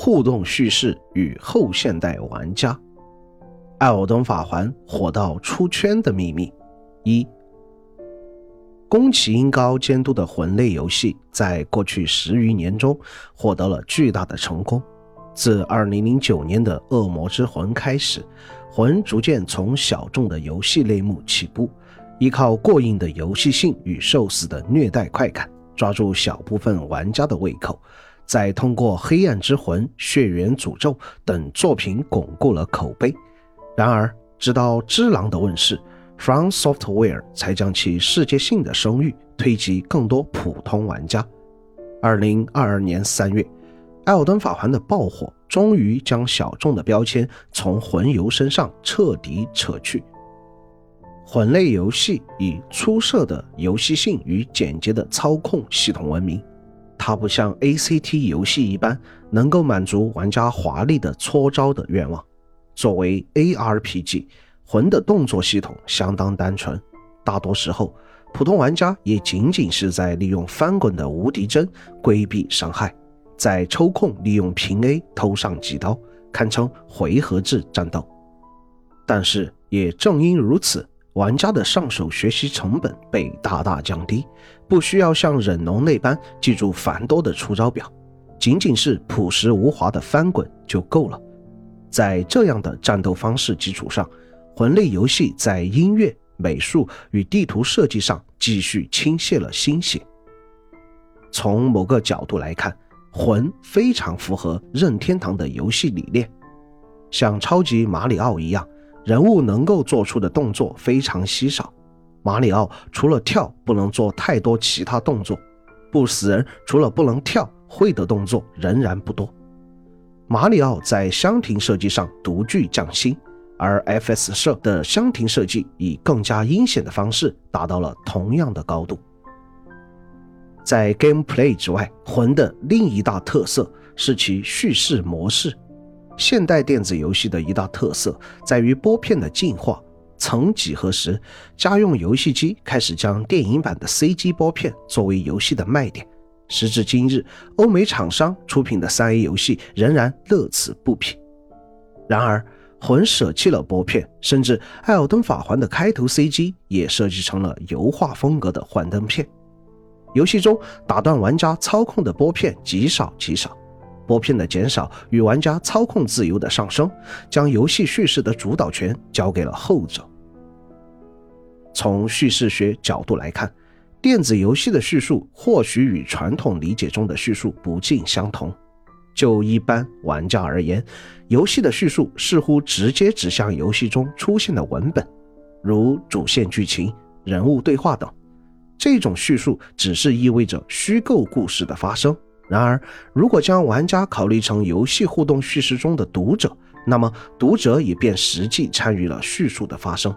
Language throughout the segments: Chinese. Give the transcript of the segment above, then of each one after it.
互动叙事与后现代玩家，《艾尔登法环》火到出圈的秘密一。宫崎英高监督的魂类游戏，在过去十余年中获得了巨大的成功。自2009年的《恶魔之魂》开始，魂逐渐从小众的游戏类目起步，依靠过硬的游戏性与受死的虐待快感，抓住小部分玩家的胃口，再通过《黑暗之魂》《血缘诅咒》等作品巩固了口碑。然而，直到《只狼》的问世。From Software 才将其世界性的声誉推及更多普通玩家。二零二二年三月，《艾尔登法环》的爆火终于将小众的标签从魂游身上彻底扯去。魂类游戏以出色的游戏性与简洁的操控系统闻名，它不像 ACT 游戏一般能够满足玩家华丽的搓招的愿望。作为 ARPG。魂的动作系统相当单纯，大多时候普通玩家也仅仅是在利用翻滚的无敌帧规避伤害，在抽空利用平 A 偷上几刀，堪称回合制战斗。但是也正因如此，玩家的上手学习成本被大大降低，不需要像忍龙那般记住繁多的出招表，仅仅是朴实无华的翻滚就够了。在这样的战斗方式基础上，魂类游戏在音乐、美术与地图设计上继续倾泻了心血。从某个角度来看，魂非常符合任天堂的游戏理念。像超级马里奥一样，人物能够做出的动作非常稀少。马里奥除了跳，不能做太多其他动作。不死人除了不能跳，会的动作仍然不多。马里奥在箱庭设计上独具匠心。而 FS 社的箱庭设计以更加阴险的方式达到了同样的高度。在 gameplay 之外，魂的另一大特色是其叙事模式。现代电子游戏的一大特色在于拨片的进化。曾几何时，家用游戏机开始将电影版的 CG 拨片作为游戏的卖点。时至今日，欧美厂商出品的 3A 游戏仍然乐此不疲。然而，魂舍弃了拨片，甚至《艾尔登法环》的开头 CG 也设计成了油画风格的幻灯片。游戏中打断玩家操控的拨片极少极少，拨片的减少与玩家操控自由的上升，将游戏叙事的主导权交给了后者。从叙事学角度来看，电子游戏的叙述或许与传统理解中的叙述不尽相同。就一般玩家而言，游戏的叙述似乎直接指向游戏中出现的文本，如主线剧情、人物对话等。这种叙述只是意味着虚构故事的发生。然而，如果将玩家考虑成游戏互动叙事中的读者，那么读者也便实际参与了叙述的发生。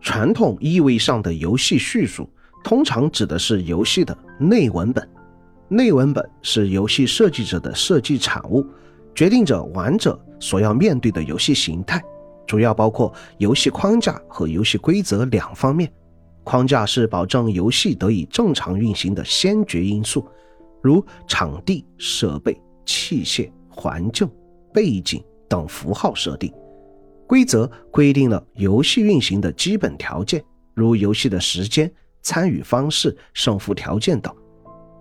传统意味上的游戏叙述，通常指的是游戏的内文本。内文本是游戏设计者的设计产物，决定着玩者所要面对的游戏形态，主要包括游戏框架和游戏规则两方面。框架是保证游戏得以正常运行的先决因素，如场地、设备、器械、环境、背景等符号设定。规则规定了游戏运行的基本条件，如游戏的时间、参与方式、胜负条件等。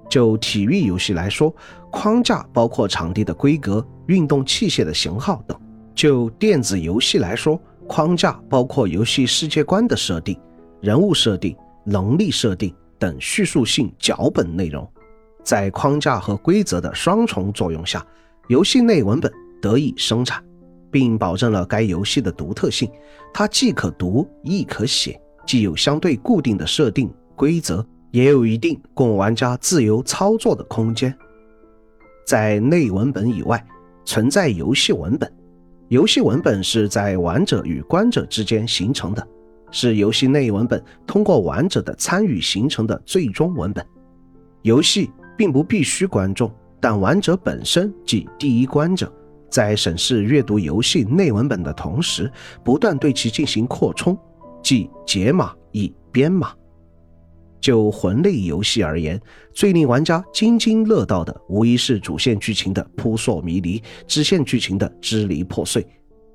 就体育游戏来说，框架包括场地的规格、运动器械的型号等；就电子游戏来说，框架包括游戏世界观的设定、人物设定、能力设定等叙述性脚本内容。在框架和规则的双重作用下，游戏内文本得以生产，并保证了该游戏的独特性。它既可读亦可写，既有相对固定的设定规则。也有一定供玩家自由操作的空间。在内文本以外，存在游戏文本。游戏文本是在玩者与观者之间形成的，是游戏内文本通过玩者的参与形成的最终文本。游戏并不必须观众，但玩者本身即第一观者，在审视阅读游戏内文本的同时，不断对其进行扩充，即解码以编码。就魂类游戏而言，最令玩家津津乐道的，无疑是主线剧情的扑朔迷离，支线剧情的支离破碎。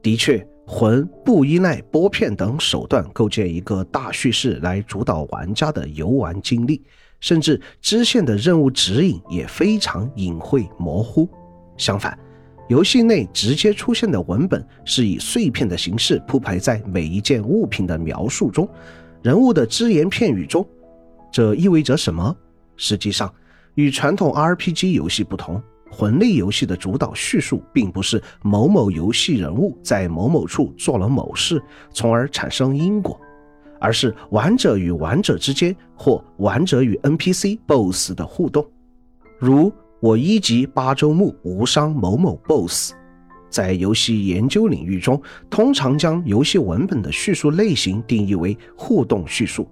的确，魂不依赖拨片等手段构建一个大叙事来主导玩家的游玩经历，甚至支线的任务指引也非常隐晦模糊。相反，游戏内直接出现的文本是以碎片的形式铺排在每一件物品的描述中，人物的只言片语中。这意味着什么？实际上，与传统 RPG 游戏不同，魂类游戏的主导叙述并不是某某游戏人物在某某处做了某事，从而产生因果，而是玩者与玩者之间或玩者与 NPC BOSS 的互动。如我一级八周目无伤某某 BOSS，在游戏研究领域中，通常将游戏文本的叙述类型定义为互动叙述。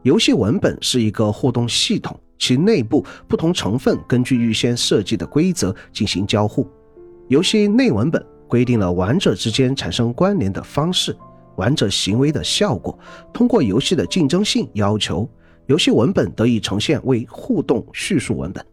游戏文本是一个互动系统，其内部不同成分根据预先设计的规则进行交互。游戏内文本规定了玩者之间产生关联的方式、玩者行为的效果。通过游戏的竞争性要求，游戏文本得以呈现为互动叙述文本。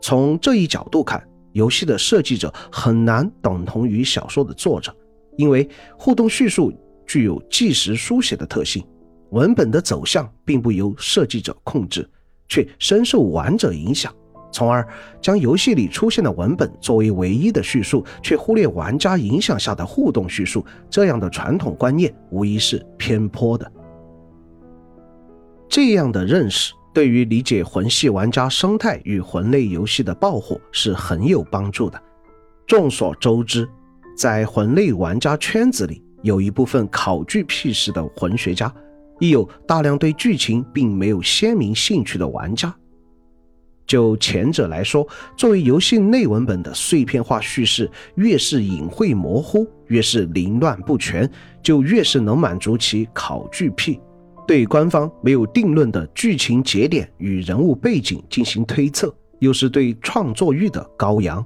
从这一角度看，游戏的设计者很难等同于小说的作者，因为互动叙述具有即时书写的特性。文本的走向并不由设计者控制，却深受玩者影响，从而将游戏里出现的文本作为唯一的叙述，却忽略玩家影响下的互动叙述。这样的传统观念无疑是偏颇的。这样的认识对于理解魂系玩家生态与魂类游戏的爆火是很有帮助的。众所周知，在魂类玩家圈子里，有一部分考据癖式的魂学家。亦有大量对剧情并没有鲜明兴趣的玩家。就前者来说，作为游戏内文本的碎片化叙事，越是隐晦模糊，越是凌乱不全，就越是能满足其考据癖，对官方没有定论的剧情节点与人物背景进行推测，又是对创作欲的羔羊，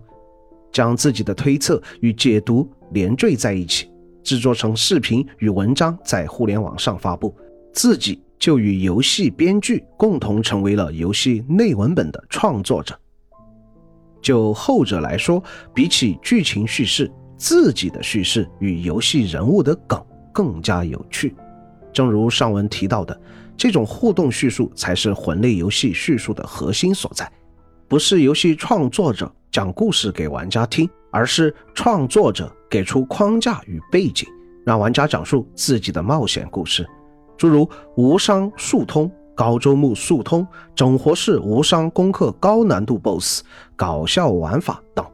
将自己的推测与解读连缀在一起，制作成视频与文章，在互联网上发布。自己就与游戏编剧共同成为了游戏内文本的创作者。就后者来说，比起剧情叙事，自己的叙事与游戏人物的梗更加有趣。正如上文提到的，这种互动叙述才是魂类游戏叙述的核心所在，不是游戏创作者讲故事给玩家听，而是创作者给出框架与背景，让玩家讲述自己的冒险故事。诸如无伤速通、高周目速通、整活式无伤攻克高难度 BOSS、搞笑玩法等，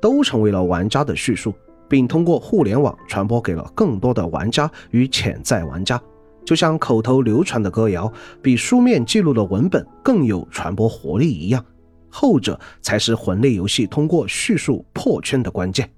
都成为了玩家的叙述，并通过互联网传播给了更多的玩家与潜在玩家。就像口头流传的歌谣比书面记录的文本更有传播活力一样，后者才是魂类游戏通过叙述破圈的关键。